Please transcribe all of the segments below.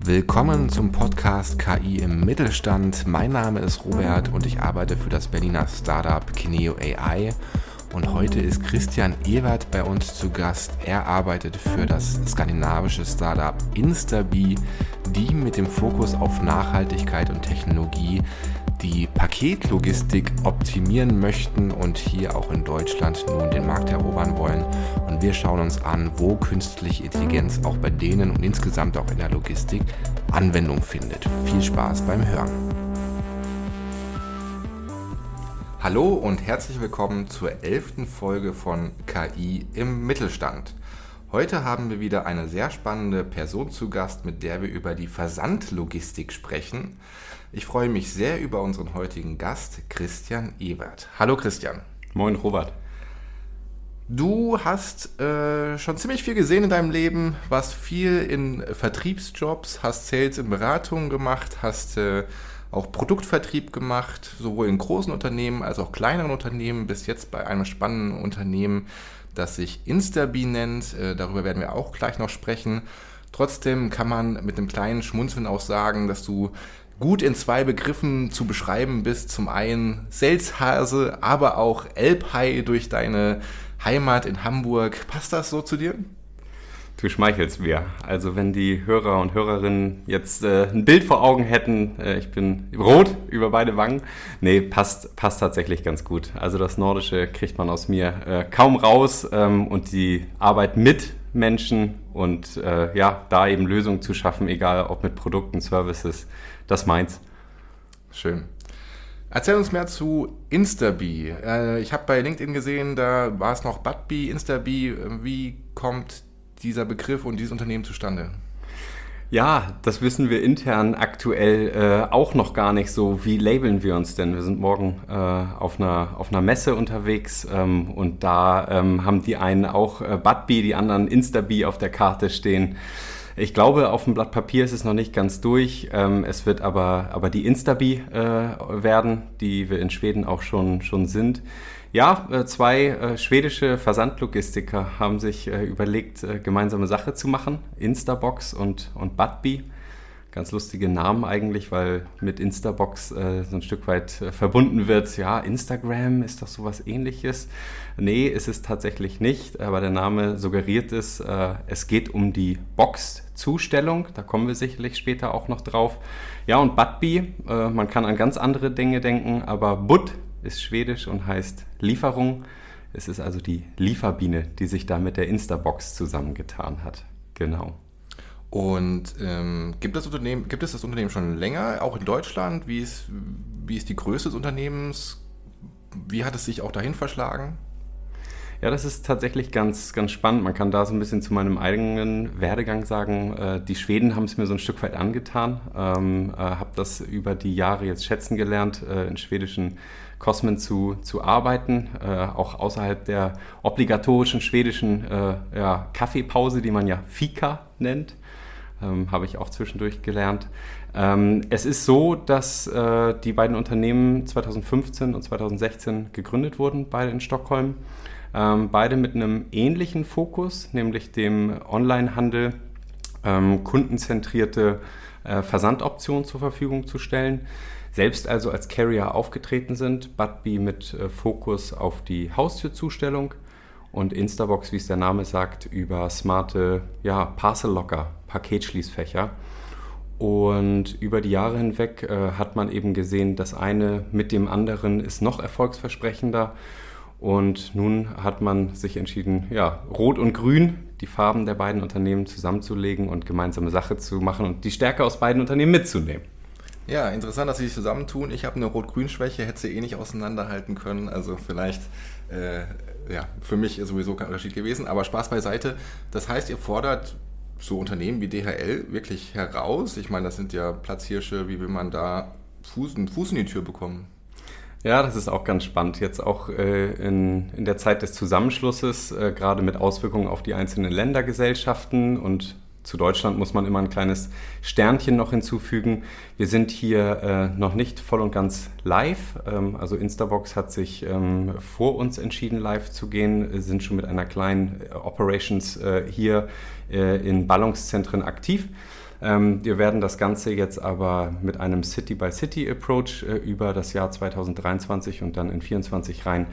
Willkommen zum Podcast KI im Mittelstand. Mein Name ist Robert und ich arbeite für das Berliner Startup Kineo AI. Und heute ist Christian Ewert bei uns zu Gast. Er arbeitet für das skandinavische Startup Instabee, die mit dem Fokus auf Nachhaltigkeit und Technologie die Paketlogistik optimieren möchten und hier auch in Deutschland nun den Markt erobern wollen. Und wir schauen uns an, wo künstliche Intelligenz auch bei denen und insgesamt auch in der Logistik Anwendung findet. Viel Spaß beim Hören. Hallo und herzlich willkommen zur elften Folge von KI im Mittelstand. Heute haben wir wieder eine sehr spannende Person zu Gast, mit der wir über die Versandlogistik sprechen. Ich freue mich sehr über unseren heutigen Gast, Christian Ebert. Hallo Christian. Moin Robert. Du hast äh, schon ziemlich viel gesehen in deinem Leben, warst viel in Vertriebsjobs, hast Sales in Beratungen gemacht, hast äh, auch Produktvertrieb gemacht, sowohl in großen Unternehmen als auch kleineren Unternehmen, bis jetzt bei einem spannenden Unternehmen, das sich Instabee nennt. Äh, darüber werden wir auch gleich noch sprechen. Trotzdem kann man mit einem kleinen Schmunzeln auch sagen, dass du gut in zwei Begriffen zu beschreiben bist. Zum einen Selzhase, aber auch Elbhai durch deine Heimat in Hamburg. Passt das so zu dir? Du schmeichelst mir. Also wenn die Hörer und Hörerinnen jetzt äh, ein Bild vor Augen hätten, äh, ich bin rot über beide Wangen. Nee, passt, passt tatsächlich ganz gut. Also das Nordische kriegt man aus mir äh, kaum raus ähm, und die Arbeit mit Menschen und äh, ja, da eben Lösungen zu schaffen, egal ob mit Produkten, Services, das meins. Schön. Erzähl uns mehr zu Instabee. Äh, ich habe bei LinkedIn gesehen, da war es noch Budbee, Instabee. Wie kommt dieser Begriff und dieses Unternehmen zustande? Ja, das wissen wir intern aktuell äh, auch noch gar nicht so. Wie labeln wir uns denn? Wir sind morgen äh, auf, einer, auf einer Messe unterwegs ähm, und da ähm, haben die einen auch äh, Budbee, die anderen Instabee auf der Karte stehen. Ich glaube, auf dem Blatt Papier ist es noch nicht ganz durch. Ähm, es wird aber, aber die Instabee äh, werden, die wir in Schweden auch schon, schon sind. Ja, äh, zwei äh, schwedische Versandlogistiker haben sich äh, überlegt, gemeinsame Sache zu machen. Instabox und, und Budbee. Ganz lustige Namen eigentlich, weil mit Instabox so ein Stück weit verbunden wird. Ja, Instagram ist doch sowas ähnliches. Nee, ist es tatsächlich nicht, aber der Name suggeriert es. es geht um die Box Zustellung. Da kommen wir sicherlich später auch noch drauf. Ja, und Budbee, man kann an ganz andere Dinge denken, aber Bud ist schwedisch und heißt Lieferung. Es ist also die Lieferbiene, die sich da mit der Instabox zusammengetan hat. Genau. Und ähm, gibt, das Unternehmen, gibt es das Unternehmen schon länger, auch in Deutschland? Wie ist, wie ist die Größe des Unternehmens? Wie hat es sich auch dahin verschlagen? Ja, das ist tatsächlich ganz, ganz spannend. Man kann da so ein bisschen zu meinem eigenen Werdegang sagen, äh, die Schweden haben es mir so ein Stück weit angetan. Ähm, äh, habe das über die Jahre jetzt schätzen gelernt, äh, in schwedischen Kosmen zu, zu arbeiten, äh, auch außerhalb der obligatorischen schwedischen äh, ja, Kaffeepause, die man ja Fika nennt. Ähm, habe ich auch zwischendurch gelernt. Ähm, es ist so, dass äh, die beiden Unternehmen 2015 und 2016 gegründet wurden, beide in Stockholm. Ähm, beide mit einem ähnlichen Fokus, nämlich dem Onlinehandel ähm, kundenzentrierte äh, Versandoptionen zur Verfügung zu stellen. Selbst also als Carrier aufgetreten sind, Budbee mit äh, Fokus auf die Haustürzustellung und Instabox, wie es der Name sagt, über smarte ja, Parcel Locker, Paketschließfächer. Und über die Jahre hinweg äh, hat man eben gesehen, das eine mit dem anderen ist noch erfolgsversprechender. Und nun hat man sich entschieden, ja, Rot und Grün, die Farben der beiden Unternehmen zusammenzulegen und gemeinsame Sache zu machen und die Stärke aus beiden Unternehmen mitzunehmen. Ja, interessant, dass sie sich zusammentun. Ich habe eine Rot-Grün-Schwäche, hätte sie eh nicht auseinanderhalten können. Also vielleicht, äh, ja, für mich ist sowieso kein Unterschied gewesen. Aber Spaß beiseite. Das heißt, ihr fordert so Unternehmen wie DHL wirklich heraus. Ich meine, das sind ja Platzhirsche. Wie will man da Fuß, einen Fuß in die Tür bekommen? Ja, das ist auch ganz spannend. Jetzt auch äh, in, in der Zeit des Zusammenschlusses, äh, gerade mit Auswirkungen auf die einzelnen Ländergesellschaften und zu Deutschland muss man immer ein kleines Sternchen noch hinzufügen. Wir sind hier äh, noch nicht voll und ganz live. Ähm, also Instabox hat sich ähm, vor uns entschieden, live zu gehen, sind schon mit einer kleinen Operations äh, hier äh, in Ballungszentren aktiv. Ähm, wir werden das Ganze jetzt aber mit einem City-by-City-Approach äh, über das Jahr 2023 und dann in 2024 rein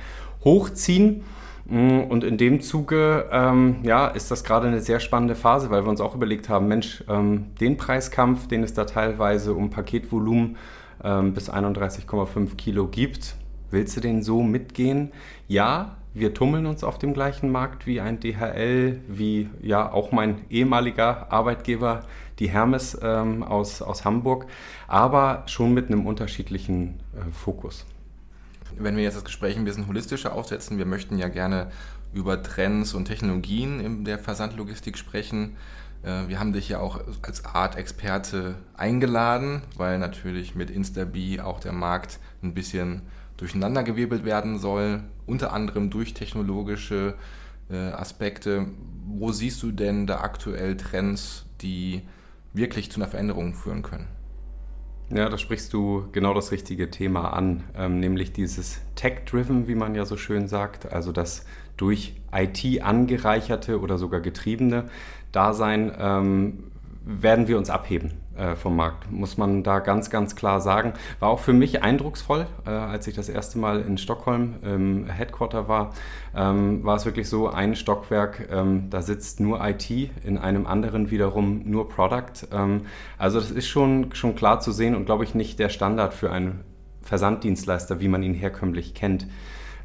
hochziehen. Mm, und in dem Zuge ähm, ja, ist das gerade eine sehr spannende Phase, weil wir uns auch überlegt haben, Mensch, ähm, den Preiskampf, den es da teilweise um Paketvolumen ähm, bis 31,5 Kilo gibt, willst du den so mitgehen? Ja, wir tummeln uns auf dem gleichen Markt wie ein DHL, wie ja auch mein ehemaliger Arbeitgeber, die Hermes ähm, aus, aus Hamburg, aber schon mit einem unterschiedlichen äh, Fokus. Wenn wir jetzt das Gespräch ein bisschen holistischer aufsetzen, wir möchten ja gerne über Trends und Technologien in der Versandlogistik sprechen. Äh, wir haben dich ja auch als Art-Experte eingeladen, weil natürlich mit Instabi auch der Markt ein bisschen durcheinandergewirbelt werden soll, unter anderem durch technologische äh, Aspekte. Wo siehst du denn da aktuell Trends, die wirklich zu einer Veränderung führen können? Ja, da sprichst du genau das richtige Thema an, ähm, nämlich dieses Tech-Driven, wie man ja so schön sagt, also das durch IT angereicherte oder sogar getriebene Dasein ähm, werden wir uns abheben äh, vom Markt, muss man da ganz, ganz klar sagen. War auch für mich eindrucksvoll, äh, als ich das erste Mal in Stockholm im Headquarter war, ähm, war es wirklich so, ein Stockwerk, ähm, da sitzt nur IT, in einem anderen wiederum nur Product. Ähm, also das ist schon, schon klar zu sehen und glaube ich nicht der Standard für einen Versanddienstleister, wie man ihn herkömmlich kennt.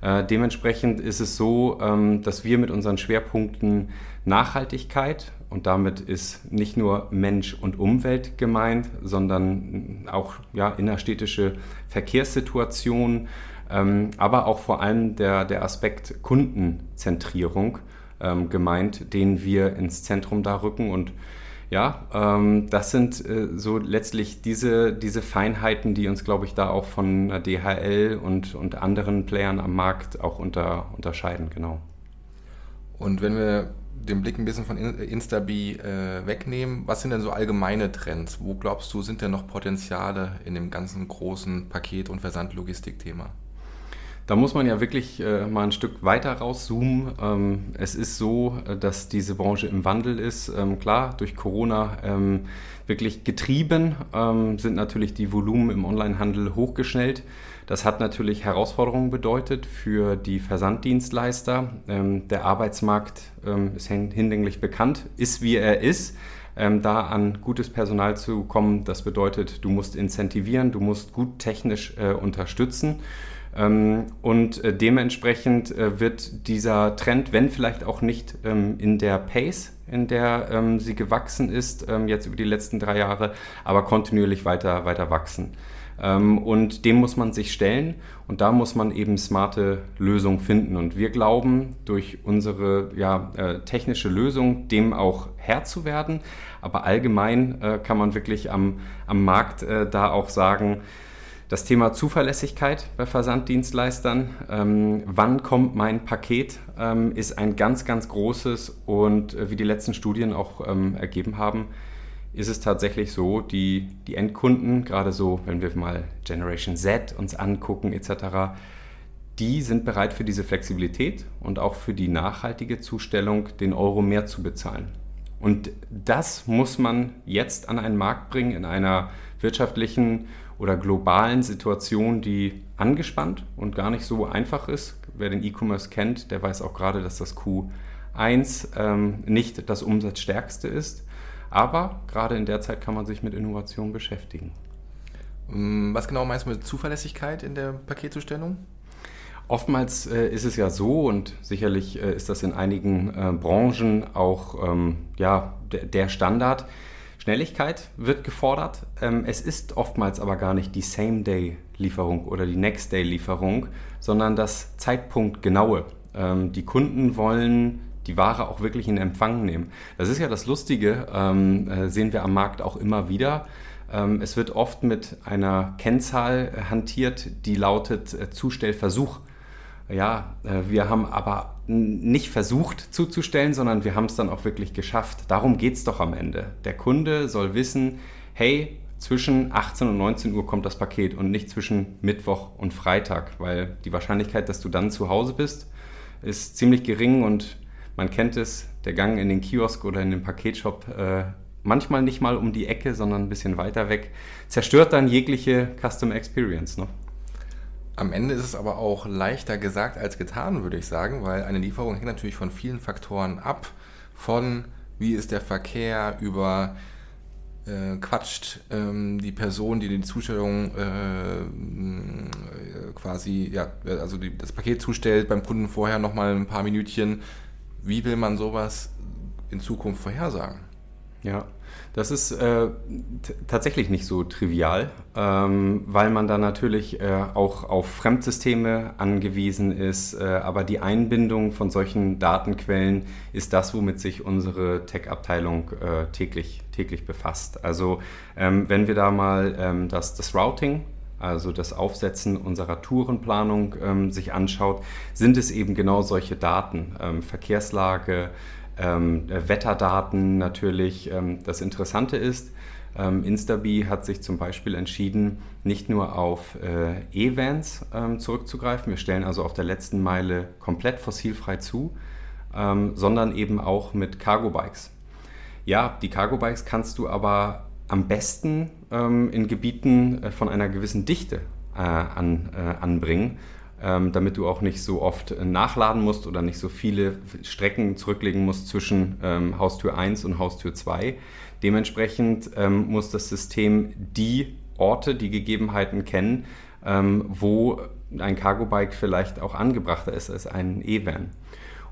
Äh, dementsprechend ist es so, ähm, dass wir mit unseren Schwerpunkten Nachhaltigkeit und damit ist nicht nur Mensch und Umwelt gemeint, sondern auch ja, innerstädtische Verkehrssituationen, ähm, aber auch vor allem der, der Aspekt Kundenzentrierung ähm, gemeint, den wir ins Zentrum da rücken. Und ja, ähm, das sind äh, so letztlich diese, diese Feinheiten, die uns, glaube ich, da auch von DHL und, und anderen Playern am Markt auch unter, unterscheiden, genau. Und wenn wir den Blick ein bisschen von Instabi äh, wegnehmen, was sind denn so allgemeine Trends? Wo glaubst du, sind denn noch Potenziale in dem ganzen großen Paket- und Versandlogistik-Thema? Da muss man ja wirklich äh, mal ein Stück weiter rauszoomen. Ähm, es ist so, äh, dass diese Branche im Wandel ist. Ähm, klar, durch Corona ähm, wirklich getrieben ähm, sind natürlich die Volumen im Onlinehandel hochgeschnellt. Das hat natürlich Herausforderungen bedeutet für die Versanddienstleister. Ähm, der Arbeitsmarkt ähm, ist hinlänglich bekannt, ist wie er ist. Ähm, da an gutes Personal zu kommen, das bedeutet, du musst incentivieren, du musst gut technisch äh, unterstützen. Ähm, und äh, dementsprechend äh, wird dieser Trend, wenn vielleicht auch nicht ähm, in der Pace, in der ähm, sie gewachsen ist, jetzt über die letzten drei Jahre, aber kontinuierlich weiter, weiter wachsen. Und dem muss man sich stellen und da muss man eben smarte Lösungen finden. Und wir glauben, durch unsere ja, äh, technische Lösung dem auch Herr zu werden. Aber allgemein kann man wirklich am, am Markt da auch sagen, das Thema Zuverlässigkeit bei Versanddienstleistern, ähm, wann kommt mein Paket, ähm, ist ein ganz, ganz großes und äh, wie die letzten Studien auch ähm, ergeben haben, ist es tatsächlich so, die, die Endkunden, gerade so, wenn wir mal Generation Z uns angucken etc., die sind bereit für diese Flexibilität und auch für die nachhaltige Zustellung den Euro mehr zu bezahlen. Und das muss man jetzt an einen Markt bringen in einer wirtschaftlichen oder globalen Situation, die angespannt und gar nicht so einfach ist. Wer den E-Commerce kennt, der weiß auch gerade, dass das Q1 ähm, nicht das Umsatzstärkste ist. Aber gerade in der Zeit kann man sich mit Innovation beschäftigen. Mm, was genau meinst du mit Zuverlässigkeit in der Paketzustellung? Oftmals äh, ist es ja so und sicherlich äh, ist das in einigen äh, Branchen auch ähm, ja, der Standard Schnelligkeit wird gefordert. Ähm, es ist oftmals aber gar nicht die Same-Day-Lieferung oder die Next-Day-Lieferung, sondern das Zeitpunktgenaue. Ähm, die Kunden wollen die Ware auch wirklich in Empfang nehmen. Das ist ja das Lustige, ähm, äh, sehen wir am Markt auch immer wieder. es wird oft mit einer Kennzahl hantiert, die lautet äh, Zustellversuch. Ja, äh, wir haben aber nicht versucht zuzustellen, sondern wir haben es dann auch wirklich geschafft. Darum geht es doch am Ende. Der Kunde soll wissen, hey, zwischen 18 und 19 Uhr kommt das Paket und nicht zwischen Mittwoch und Freitag, weil die Wahrscheinlichkeit, dass du dann zu Hause bist, ist ziemlich gering und man kennt es, der Gang in den Kiosk oder in den Paketshop äh, manchmal nicht mal um die Ecke, sondern ein bisschen weiter weg, zerstört dann jegliche Custom Experience. Ne? Am Ende ist es aber auch leichter gesagt als getan, würde ich sagen, weil eine Lieferung hängt natürlich von vielen Faktoren ab. Von wie ist der Verkehr über äh, quatscht ähm, die Person, die die Zustellung äh, quasi, ja, also die, das Paket zustellt, beim Kunden vorher nochmal ein paar Minütchen. Wie will man sowas in Zukunft vorhersagen? Ja, das ist äh, tatsächlich nicht so trivial, ähm, weil man da natürlich äh, auch auf Fremdsysteme angewiesen ist. Äh, aber die Einbindung von solchen Datenquellen ist das, womit sich unsere Tech-Abteilung äh, täglich, täglich befasst. Also ähm, wenn wir da mal ähm, das, das Routing also das Aufsetzen unserer Tourenplanung ähm, sich anschaut, sind es eben genau solche Daten, ähm, Verkehrslage, ähm, Wetterdaten natürlich. Ähm, das Interessante ist, ähm, Instabi hat sich zum Beispiel entschieden, nicht nur auf äh, E-Vans ähm, zurückzugreifen, wir stellen also auf der letzten Meile komplett fossilfrei zu, ähm, sondern eben auch mit Cargo-Bikes. Ja, die Cargo-Bikes kannst du aber am besten ähm, in Gebieten äh, von einer gewissen Dichte äh, an, äh, anbringen ähm, damit du auch nicht so oft nachladen musst oder nicht so viele Strecken zurücklegen musst zwischen ähm, Haustür 1 und Haustür 2. Dementsprechend ähm, muss das System die Orte, die Gegebenheiten kennen, ähm, wo ein Cargo-Bike vielleicht auch angebrachter ist als ein E-Van.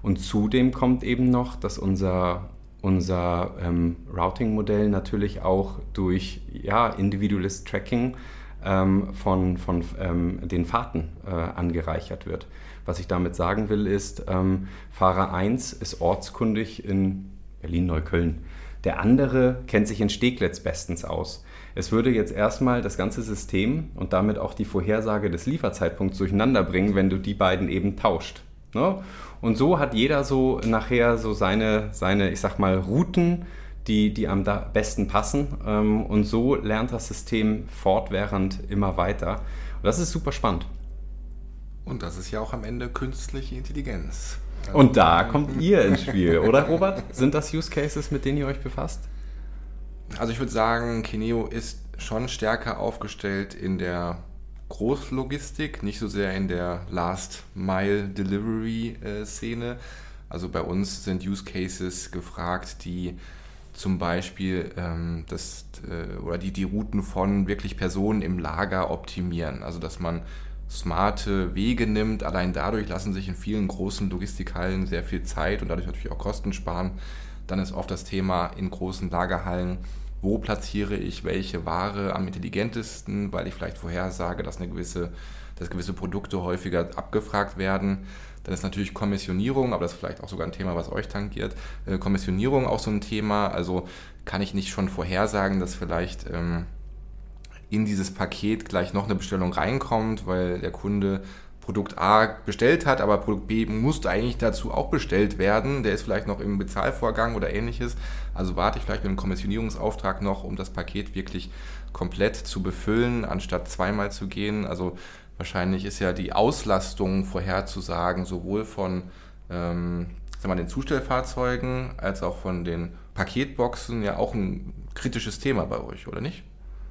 Und zudem kommt eben noch, dass unser unser ähm, Routing-Modell natürlich auch durch ja, individuelles Tracking ähm, von, von ähm, den Fahrten äh, angereichert wird. Was ich damit sagen will, ist, ähm, Fahrer 1 ist ortskundig in Berlin-Neukölln. Der andere kennt sich in Steglitz bestens aus. Es würde jetzt erstmal das ganze System und damit auch die Vorhersage des Lieferzeitpunkts durcheinander bringen, wenn du die beiden eben tauscht. Ne? Und so hat jeder so nachher so seine, seine ich sag mal, Routen, die, die am besten passen. Ähm, und so lernt das System fortwährend immer weiter. Und das ist super spannend. Und das ist ja auch am Ende künstliche Intelligenz. Also und da kommt ihr ins Spiel, oder Robert? Sind das Use Cases, mit denen ihr euch befasst? Also ich würde sagen, Kineo ist schon stärker aufgestellt in der Großlogistik, nicht so sehr in der Last Mile Delivery äh. Also bei uns sind Use Cases gefragt, die zum Beispiel ähm, das, äh, oder die, die Routen von wirklich Personen im Lager optimieren. Also dass man smarte Wege nimmt. Allein dadurch lassen sich in vielen großen Logistikhallen sehr viel Zeit und dadurch natürlich auch Kosten sparen. Dann ist oft das Thema in großen Lagerhallen, wo platziere ich welche Ware am intelligentesten, weil ich vielleicht vorhersage, dass eine gewisse, dass gewisse Produkte häufiger abgefragt werden. Dann ist natürlich Kommissionierung, aber das ist vielleicht auch sogar ein Thema, was euch tangiert. Äh, Kommissionierung auch so ein Thema. Also kann ich nicht schon vorhersagen, dass vielleicht ähm, in dieses Paket gleich noch eine Bestellung reinkommt, weil der Kunde Produkt A bestellt hat, aber Produkt B musste eigentlich dazu auch bestellt werden. Der ist vielleicht noch im Bezahlvorgang oder ähnliches. Also warte ich vielleicht mit einem Kommissionierungsauftrag noch, um das Paket wirklich komplett zu befüllen, anstatt zweimal zu gehen. Also Wahrscheinlich ist ja die Auslastung vorherzusagen, sowohl von ähm, sagen wir, den Zustellfahrzeugen als auch von den Paketboxen ja auch ein kritisches Thema bei euch, oder nicht?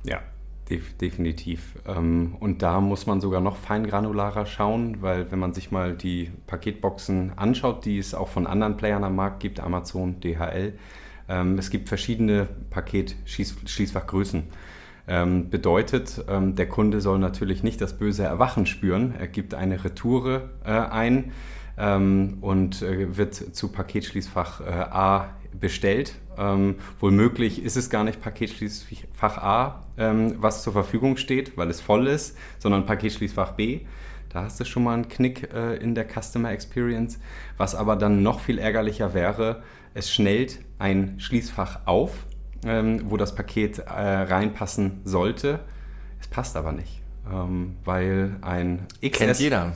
Ja, def definitiv. Ähm, und da muss man sogar noch feingranularer schauen, weil wenn man sich mal die Paketboxen anschaut, die es auch von anderen Playern am Markt gibt, Amazon, DHL, ähm, es gibt verschiedene Paketschließfachgrößen. Ähm, bedeutet, ähm, der Kunde soll natürlich nicht das böse Erwachen spüren. Er gibt eine Retoure äh, ein ähm, und äh, wird zu Paketschließfach äh, A bestellt. Ähm, möglich ist es gar nicht Paketschließfach A, ähm, was zur Verfügung steht, weil es voll ist, sondern Paketschließfach B. Da hast du schon mal einen Knick äh, in der Customer Experience. Was aber dann noch viel ärgerlicher wäre, es schnellt ein Schließfach auf ähm, wo das Paket äh, reinpassen sollte. Es passt aber nicht, ähm, weil ein XS... Kennt jeder.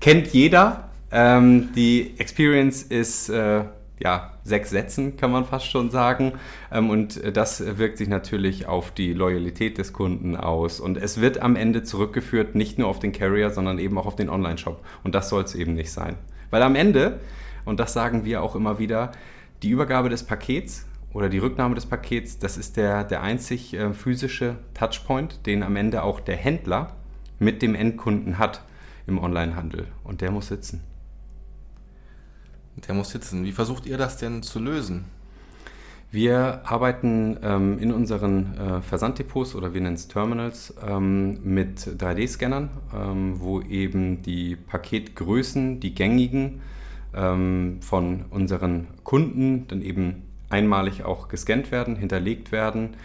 Kennt jeder. Ähm, die Experience ist... Äh, ja, sechs Sätzen, kann man fast schon sagen. Ähm, und das wirkt sich natürlich auf die Loyalität des Kunden aus. Und es wird am Ende zurückgeführt, nicht nur auf den Carrier, sondern eben auch auf den Online-Shop. Und das soll es eben nicht sein. Weil am Ende, und das sagen wir auch immer wieder, die Übergabe des Pakets oder die Rücknahme des Pakets, das ist der, der einzig äh, physische Touchpoint, den am Ende auch der Händler mit dem Endkunden hat im Onlinehandel. Und der muss sitzen. Der muss sitzen. Wie versucht ihr das denn zu lösen? Wir arbeiten ähm, in unseren äh, Versanddepots oder wir nennen es Terminals ähm, mit 3D-Scannern, ähm, wo eben die Paketgrößen, die gängigen ähm, von unseren Kunden dann eben einmalig auch gescannt werden, hinterlegt werden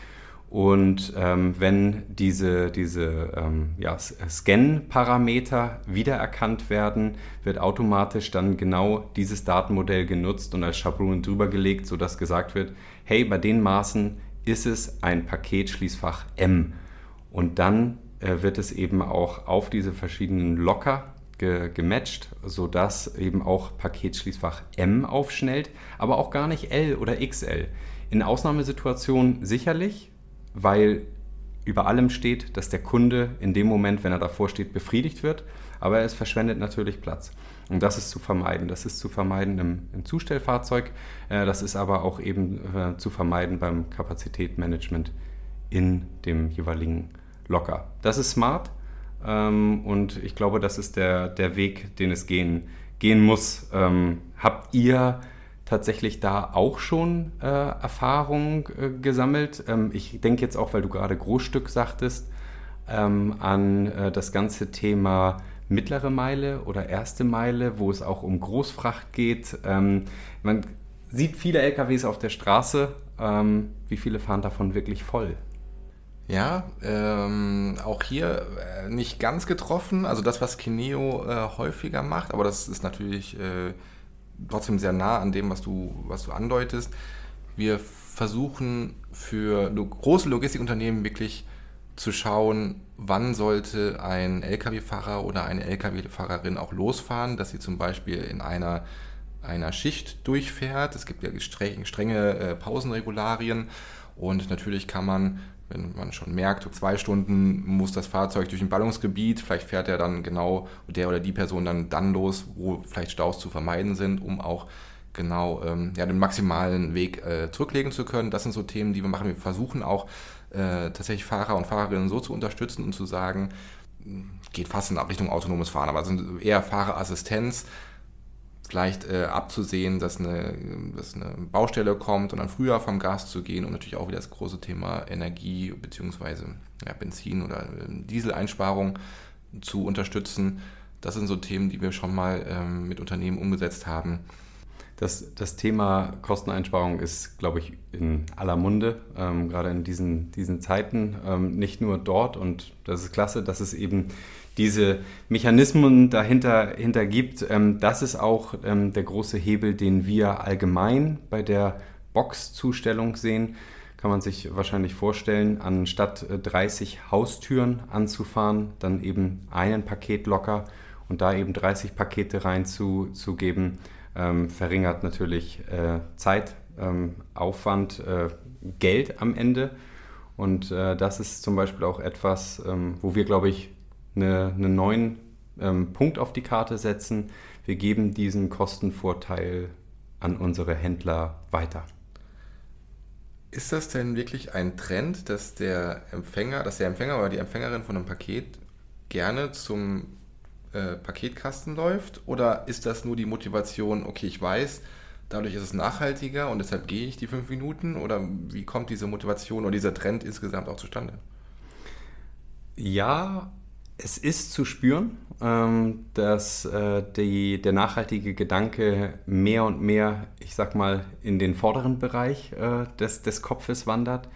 und ähm, wenn diese, diese ähm, ja, Scan-Parameter wiedererkannt werden, wird automatisch dann genau dieses Datenmodell genutzt und als Schablone drüber gelegt, sodass gesagt wird, hey, bei den Maßen ist es ein Paketschließfach M. Und dann äh, wird es eben auch auf diese verschiedenen Locker ge gematcht, sodass eben auch Paketschließfach M aufschnellt, aber auch gar nicht L oder XL. In Ausnahmesituationen sicherlich, weil über allem steht, dass der Kunde in dem Moment, wenn er davor steht, befriedigt wird, aber es verschwendet natürlich Platz. Und das ist zu vermeiden. Das ist zu vermeiden im, im Zustellfahrzeug, äh, das ist aber auch eben äh, zu vermeiden beim Kapazitätsmanagement in dem jeweiligen Locker. Das ist smart ähm, und ich glaube, das ist der, der Weg, den es gehen, gehen muss. Ähm, habt ihr tatsächlich da auch schon äh, Erfahrung äh, gesammelt. Ähm, ich denke jetzt auch, weil du gerade Großstück sagtest, ähm, an äh, das ganze Thema mittlere Meile oder erste Meile, wo es auch um Großfracht geht. Ähm, man sieht viele LKWs auf der Straße. Ähm, wie viele fahren davon wirklich voll? Ja, ähm, auch hier äh, nicht ganz getroffen. Also das, was Kineo äh, häufiger macht, aber das ist natürlich äh, trotzdem sehr nah an dem, was du, was du andeutest. Wir versuchen für große Logistikunternehmen wirklich zu schauen, wann sollte ein Lkw-Fahrer oder eine Lkw-Fahrerin auch losfahren, dass sie zum Beispiel in einer, einer Schicht durchfährt. Es gibt ja strenge äh, Pausenregularien und natürlich kann man wenn man schon merkt, zwei Stunden muss das Fahrzeug durch ein Ballungsgebiet, vielleicht fährt er dann genau der oder die Person dann dann los, wo vielleicht Staus zu vermeiden sind, um auch genau ähm, ja, den maximalen Weg äh, zurücklegen zu können. Das sind so Themen, die wir machen. Wir versuchen auch äh, tatsächlich Fahrer und Fahrerinnen so zu unterstützen und zu sagen, geht fast in Richtung autonomes Fahren, aber es sind eher Fahrerassistenz, vielleicht äh, abzusehen, dass eine, dass eine Baustelle kommt und dann früher vom Gas zu gehen und natürlich auch wieder das große Thema Energie bzw. Ja, Benzin- oder äh, Dieseleinsparung zu unterstützen. Das sind so Themen, die wir schon mal ähm, mit Unternehmen umgesetzt haben. Das, das Thema Kosteneinsparung ist, glaube ich, in aller Munde, ähm, gerade in diesen, diesen Zeiten. Ähm, nicht nur dort und das ist klasse, dass es eben diese Mechanismen dahinter, dahinter gibt. Ähm, das ist auch ähm, der große Hebel, den wir allgemein bei der Boxzustellung sehen. Kann man sich wahrscheinlich vorstellen, anstatt 30 äh, Haustüren anzufahren, dann eben einen Paketlocker und da eben 30 Pakete reinzugeben, ähm, verringert natürlich äh, Zeit, ähm, Aufwand, äh, Geld am Ende. Und äh, das ist zum Beispiel auch etwas, ähm, wo wir, glaube ich, eine, einen neuen ähm, Punkt auf die Karte setzen. Wir geben diesen Kostenvorteil an unsere Händler weiter. Ist das denn wirklich ein Trend, dass der Empfänger, dass der Empfänger oder die Empfängerin von einem Paket gerne zum äh, Paketkasten läuft? Oder ist das nur die Motivation, okay, ich weiß, dadurch ist es nachhaltiger und deshalb gehe ich die fünf Minuten? Oder wie kommt diese Motivation oder dieser Trend insgesamt auch zustande? Ja es ist zu spüren, ähm, dass äh, die, der nachhaltige Gedanke mehr und mehr, ich sag mal, in den vorderen Bereich äh, des, des Kopfes wandert.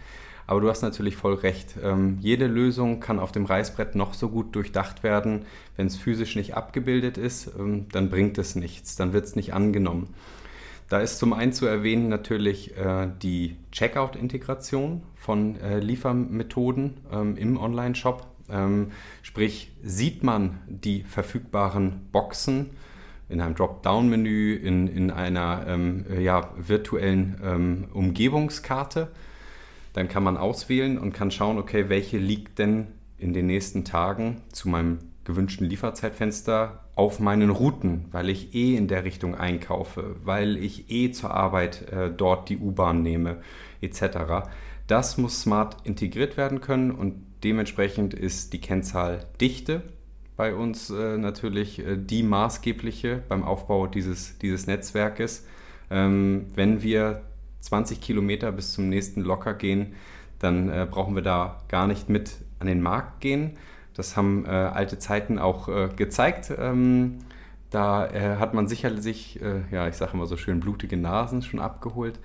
Aber du hast natürlich voll recht. Ähm, jede Lösung kann auf dem Reißbrett noch so gut durchdacht werden. Wenn es physisch nicht abgebildet ist, ähm, dann bringt es nichts, dann wird es nicht angenommen. Da ist zum einen zu erwähnen natürlich äh, die Checkout-Integration von Liefermethoden im Online-Shop. Ähm, sprich, sieht man die verfügbaren Boxen in einem Dropdown-Menü, in, in einer ähm, ja, virtuellen ähm, Umgebungskarte, dann kann man auswählen und kann schauen, okay, welche liegt denn in den nächsten Tagen zu meinem gewünschten Lieferzeitfenster auf meinen Routen, weil ich eh in der Richtung einkaufe, weil ich eh zur Arbeit äh, dort die U-Bahn nehme, etc. Das muss smart integriert werden können und dementsprechend ist die Kennzahl Dichte bei uns äh, natürlich äh, die maßgebliche beim Aufbau dieses, dieses Netzwerkes. Ähm, wenn wir 20 Kilometer bis zum nächsten Locker gehen, dann äh, brauchen wir da gar nicht mit an den Markt gehen. Das haben äh, alte Zeiten auch äh, gezeigt. Ähm, da äh, hat man sicherlich, ja, ich sage immer so schön, blutige Nasen schon abgeholt.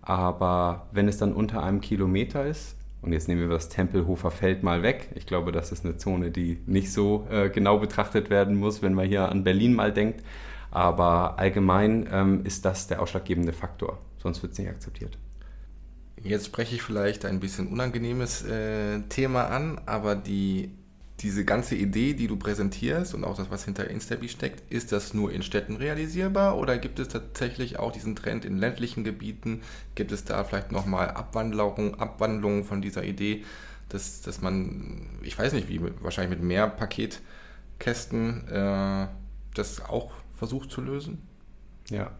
Aber wenn es dann unter einem Kilometer ist, und jetzt nehmen wir das Tempelhofer Feld mal weg. Ich glaube, das ist eine Zone, die nicht so äh, genau betrachtet werden muss, wenn man hier an Berlin mal denkt. Aber allgemein ähm, ist das der ausschlaggebende Faktor. Sonst wird es nicht akzeptiert. Jetzt spreche ich vielleicht ein bisschen unangenehmes äh, Thema an, aber die diese ganze Idee, die du präsentierst und auch das, was hinter Instabi steckt, ist das nur in Städten realisierbar oder gibt es tatsächlich auch diesen Trend in ländlichen Gebieten? Gibt es da vielleicht nochmal Abwandlungen, Abwandlungen von dieser Idee, dass, dass man, ich weiß nicht wie, wahrscheinlich mit mehr Paketkästen äh, das auch versucht zu lösen? Ja,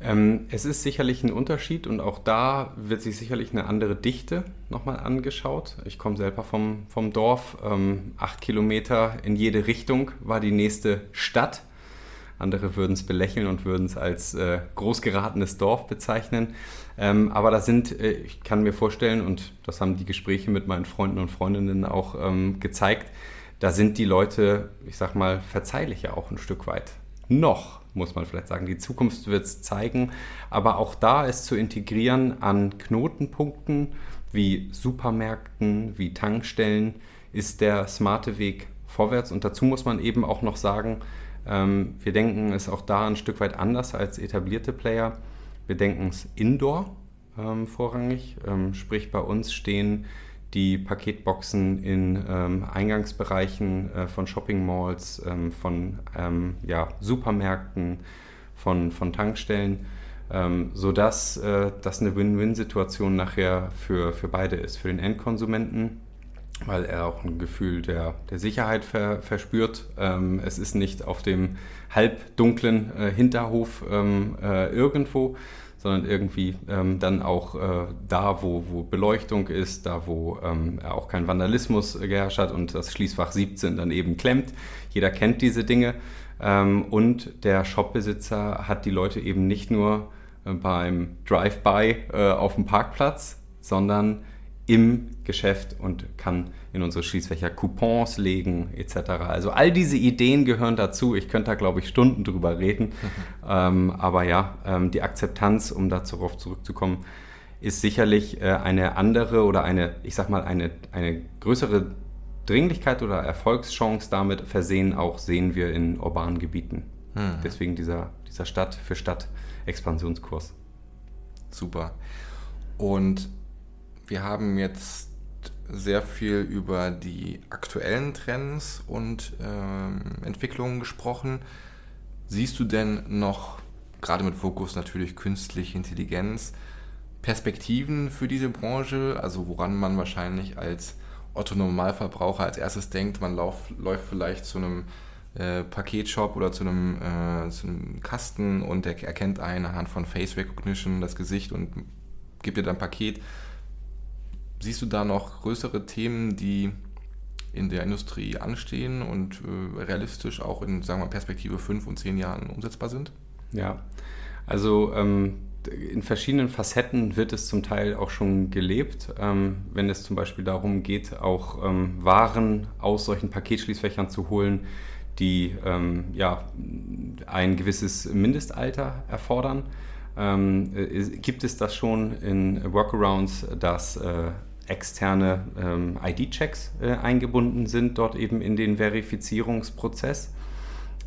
ähm, es ist sicherlich ein Unterschied und auch da wird sich sicherlich eine andere Dichte nochmal angeschaut. Ich komme selber vom, vom Dorf. Ähm, acht Kilometer in jede Richtung war die nächste Stadt. Andere würden es belächeln und würden es als äh, großgeratenes Dorf bezeichnen. Ähm, aber da sind, äh, ich kann mir vorstellen, und das haben die Gespräche mit meinen Freunden und Freundinnen auch ähm, gezeigt, da sind die Leute, ich sag mal, verzeihlicher auch ein Stück weit. Noch muss man vielleicht sagen. Die Zukunft wird es zeigen. Aber auch da ist zu integrieren an Knotenpunkten wie Supermärkten, wie Tankstellen, ist der smarte Weg vorwärts. Und dazu muss man eben auch noch sagen, ähm, wir denken es auch da ein Stück weit anders als etablierte Player. Wir denken es indoor ähm, vorrangig. Ähm, sprich, bei uns stehen die Paketboxen in ähm, Eingangsbereichen äh, von Shopping Malls, ähm, von ähm, ja, Supermärkten, von, von Tankstellen, ähm, sodass äh, das eine Win-Win-Situation nachher für, für beide ist. Für den Endkonsumenten, weil er auch ein Gefühl der, der Sicherheit ver, verspürt. Ähm, es ist nicht auf dem halbdunklen äh, Hinterhof ähm, äh, irgendwo, sondern irgendwie ähm, dann auch äh, da, wo, wo Beleuchtung ist, da, wo ähm, auch kein Vandalismus geherrscht hat und das Schließfach 17 dann eben klemmt. Jeder kennt diese Dinge. Ähm, und der Shopbesitzer hat die Leute eben nicht nur äh, beim Drive-by äh, auf dem Parkplatz, sondern im Geschäft und kann in unsere Schließfächer Coupons legen etc. Also all diese Ideen gehören dazu. Ich könnte da, glaube ich, Stunden drüber reden. ähm, aber ja, ähm, die Akzeptanz, um darauf zurückzukommen, ist sicherlich äh, eine andere oder eine, ich sag mal, eine, eine größere Dringlichkeit oder Erfolgschance damit versehen auch sehen wir in urbanen Gebieten. Hm. Deswegen dieser, dieser Stadt für Stadt Expansionskurs. Super. Und wir haben jetzt sehr viel über die aktuellen Trends und ähm, Entwicklungen gesprochen. Siehst du denn noch, gerade mit Fokus natürlich künstliche Intelligenz, Perspektiven für diese Branche, also woran man wahrscheinlich als Otto Normalverbraucher als erstes denkt, man lauf, läuft vielleicht zu einem äh, Paketshop oder zu einem, äh, zu einem Kasten und der erkennt einen anhand von Face Recognition das Gesicht und gibt dir dann Paket. Siehst du da noch größere Themen, die in der Industrie anstehen und äh, realistisch auch in, sagen wir Perspektive 5 und 10 Jahren umsetzbar sind? Ja, also ähm, in verschiedenen Facetten wird es zum Teil auch schon gelebt, ähm, wenn es zum Beispiel darum geht, auch ähm, Waren aus solchen Paketschließfächern zu holen, die ähm, ja, ein gewisses Mindestalter erfordern. Ähm, äh, gibt es das schon in Workarounds, dass äh, externe ähm, ID-Checks äh, eingebunden sind, dort eben in den Verifizierungsprozess.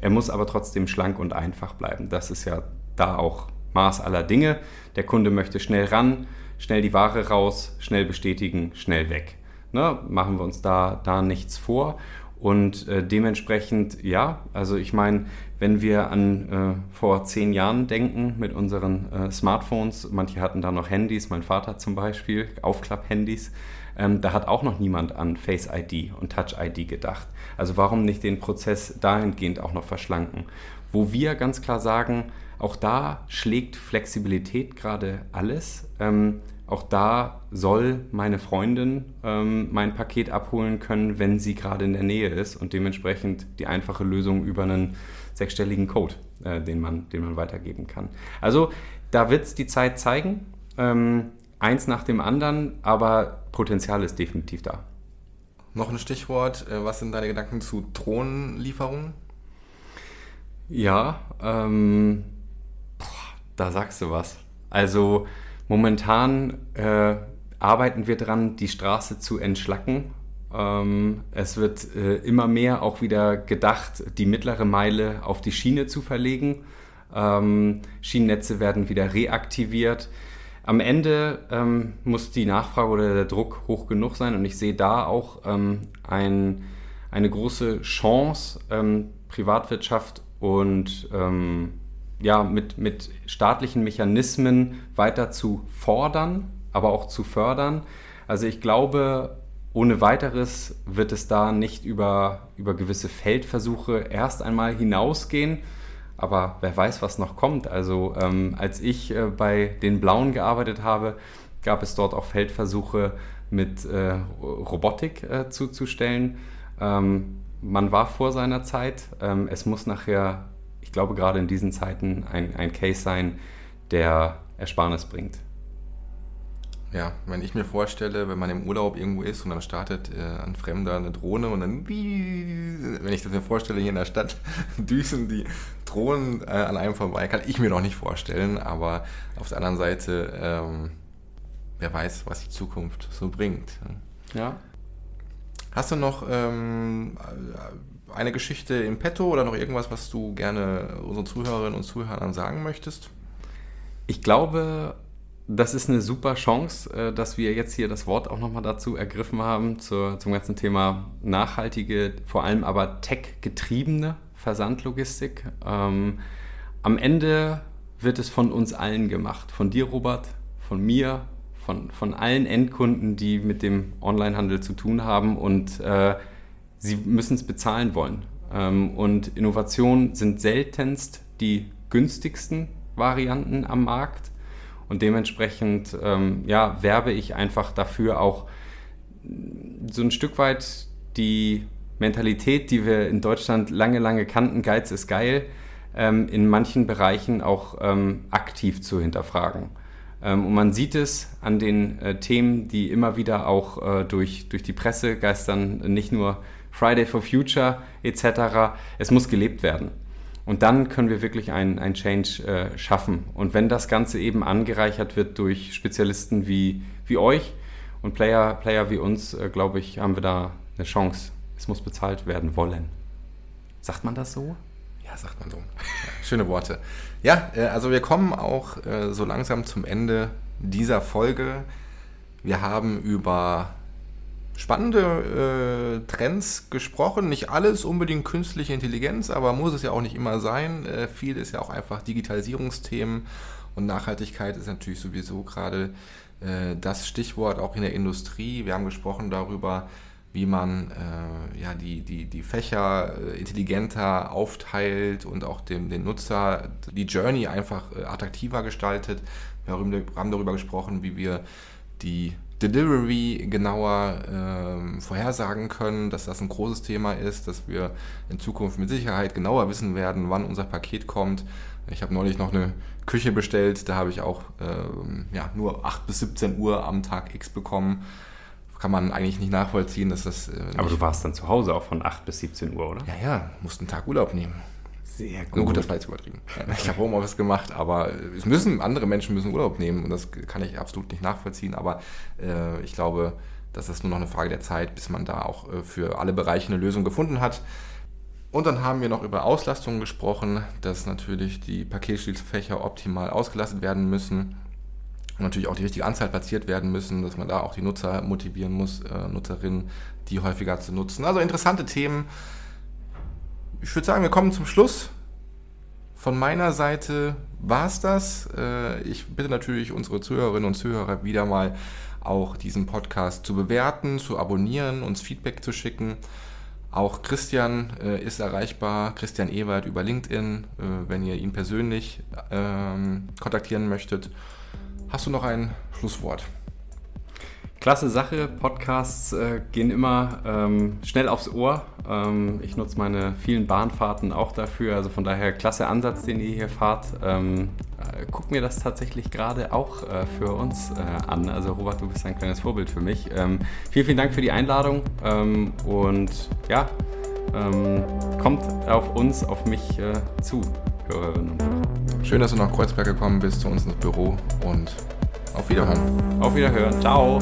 Er muss aber trotzdem schlank und einfach bleiben. Das ist ja da auch Maß aller Dinge. Der Kunde möchte schnell ran, schnell die Ware raus, schnell bestätigen, schnell weg. Ne? Machen wir uns da, da nichts vor. Und äh, dementsprechend, ja, also ich meine, wenn wir an äh, vor zehn Jahren denken mit unseren äh, Smartphones, manche hatten da noch Handys, mein Vater zum Beispiel, Aufklapp-Handys, ähm, da hat auch noch niemand an Face ID und Touch ID gedacht. Also warum nicht den Prozess dahingehend auch noch verschlanken? Wo wir ganz klar sagen, auch da schlägt Flexibilität gerade alles. Ähm, auch da soll meine Freundin ähm, mein Paket abholen können, wenn sie gerade in der Nähe ist und dementsprechend die einfache Lösung über einen sechsstelligen Code, äh, den, man, den man weitergeben kann. Also da wird es die Zeit zeigen, ähm, eins nach dem anderen, aber Potenzial ist definitiv da. Noch ein Stichwort, äh, was sind deine Gedanken zu Drohnenlieferungen? Ja, ähm, boah, da sagst du was. Also Momentan äh, arbeiten wir daran, die Straße zu entschlacken. Ähm, es wird äh, immer mehr auch wieder gedacht, die mittlere Meile auf die Schiene zu verlegen. Ähm, Schienennetze werden wieder reaktiviert. Am Ende ähm, muss die Nachfrage oder der Druck hoch genug sein und ich sehe da auch ähm, ein, eine große Chance, ähm, Privatwirtschaft und ähm, ja, mit, mit staatlichen Mechanismen weiter zu fordern, aber auch zu fördern. Also ich glaube, ohne weiteres wird es da nicht über, über gewisse Feldversuche erst einmal hinausgehen. Aber wer weiß, was noch kommt. Also ähm, als ich äh, bei den Blauen gearbeitet habe, gab es dort auch Feldversuche mit äh, Robotik äh, zuzustellen. Ähm, man war vor seiner Zeit. Ähm, es muss nachher ich glaube, gerade in diesen Zeiten ein, ein Case sein, der Ersparnis bringt. Ja, wenn ich mir vorstelle, wenn man im Urlaub irgendwo ist und dann startet äh, ein Fremder eine Drohne und dann, wenn ich das mir vorstelle, hier in der Stadt düsen die Drohnen äh, an einem vorbei, kann ich mir noch nicht vorstellen, aber auf der anderen Seite, ähm, wer weiß, was die Zukunft so bringt. Ja. Hast du noch ähm, eine Geschichte im Petto oder noch irgendwas, was du gerne unseren Zuhörerinnen und Zuhörern sagen möchtest? Ich glaube, das ist eine super Chance, äh, dass wir jetzt hier das Wort auch nochmal dazu ergriffen haben, zur, zum ganzen Thema nachhaltige, vor allem aber tech-getriebene Versandlogistik. Ähm, am Ende wird es von uns allen gemacht. Von dir, Robert, von mir, von, von allen Endkunden, die mit dem Onlinehandel zu tun haben. Und äh, sie müssen es bezahlen wollen. Ähm, und Innovationen sind seltenst die günstigsten Varianten am Markt. Und dementsprechend ähm, ja, werbe ich einfach dafür auch so ein Stück weit die Mentalität, die wir in Deutschland lange, lange kannten, Geiz ist geil, ähm, in manchen Bereichen auch aktiv zu hinterfragen. Ähm, und man sieht es an den äh, Themen, die immer wieder auch äh, durch, durch die Presse geistern, nicht nur Friday for Future etc. Es muss gelebt werden. Und dann können wir wirklich einen, einen Change äh, schaffen. Und wenn das Ganze eben angereichert wird durch Spezialisten wie, wie euch und Player, Player wie uns, äh, glaube ich, haben wir da eine Chance. Es muss bezahlt werden wollen. Sagt man das so? Ja, sagt man so. Schöne Worte. Ja, äh, also wir kommen auch äh, so langsam zum Ende dieser Folge. Wir haben über spannende äh, Trends gesprochen. Nicht alles unbedingt künstliche Intelligenz, aber muss es ja auch nicht immer sein. Viel ist ja auch einfach Digitalisierungsthemen und Nachhaltigkeit ist natürlich sowieso gerade das Stichwort auch in der Industrie. Wir haben gesprochen darüber, wie man äh, ja, die, die, die Fächer äh, intelligenter aufteilt und auch dem, den Nutzer die Journey einfach äh, attraktiver gestaltet. Wir haben darüber gesprochen, wie wir die Delivery genauer ähm, vorhersagen können, dass das ein großes Thema ist, dass wir in Zukunft mit Sicherheit genauer wissen werden, wann unser Paket kommt. Ich habe neulich noch eine Küche bestellt, da habe ich auch ähm, ja, nur 8 bis 17 Uhr am Tag X bekommen. Kann man eigentlich nicht nachvollziehen, dass das. Äh, Aber du warst dann zu Hause auch von 8 bis 17 Uhr, oder? Ja, ja, musste einen Tag Urlaub nehmen. Sehr gut. Nur gut, das war jetzt übertrieben. Ich habe Homeoffice gemacht, aber es müssen, andere Menschen müssen Urlaub nehmen und das kann ich absolut nicht nachvollziehen. Aber äh, ich glaube, das ist nur noch eine Frage der Zeit, bis man da auch äh, für alle Bereiche eine Lösung gefunden hat. Und dann haben wir noch über Auslastungen gesprochen, dass natürlich die Paketschließfächer optimal ausgelastet werden müssen. Natürlich auch die richtige Anzahl platziert werden müssen, dass man da auch die Nutzer motivieren muss, äh, Nutzerinnen, die häufiger zu nutzen. Also interessante Themen. Ich würde sagen, wir kommen zum Schluss. Von meiner Seite war es das. Äh, ich bitte natürlich unsere Zuhörerinnen und Zuhörer wieder mal auch diesen Podcast zu bewerten, zu abonnieren, uns Feedback zu schicken. Auch Christian äh, ist erreichbar, Christian Ewald über LinkedIn, äh, wenn ihr ihn persönlich ähm, kontaktieren möchtet. Hast du noch ein Schlusswort? Klasse Sache. Podcasts äh, gehen immer ähm, schnell aufs Ohr. Ähm, ich nutze meine vielen Bahnfahrten auch dafür. Also von daher klasse Ansatz, den ihr hier fahrt. Ähm, äh, guck mir das tatsächlich gerade auch äh, für uns äh, an. Also Robert, du bist ein kleines Vorbild für mich. Ähm, vielen, vielen Dank für die Einladung. Ähm, und ja, ähm, kommt auf uns, auf mich äh, zu, Hörerinnen und Hörer. Schön, dass du nach Kreuzberg gekommen bist, zu uns ins Büro und auf Wiederhören. Auf Wiederhören. Ciao.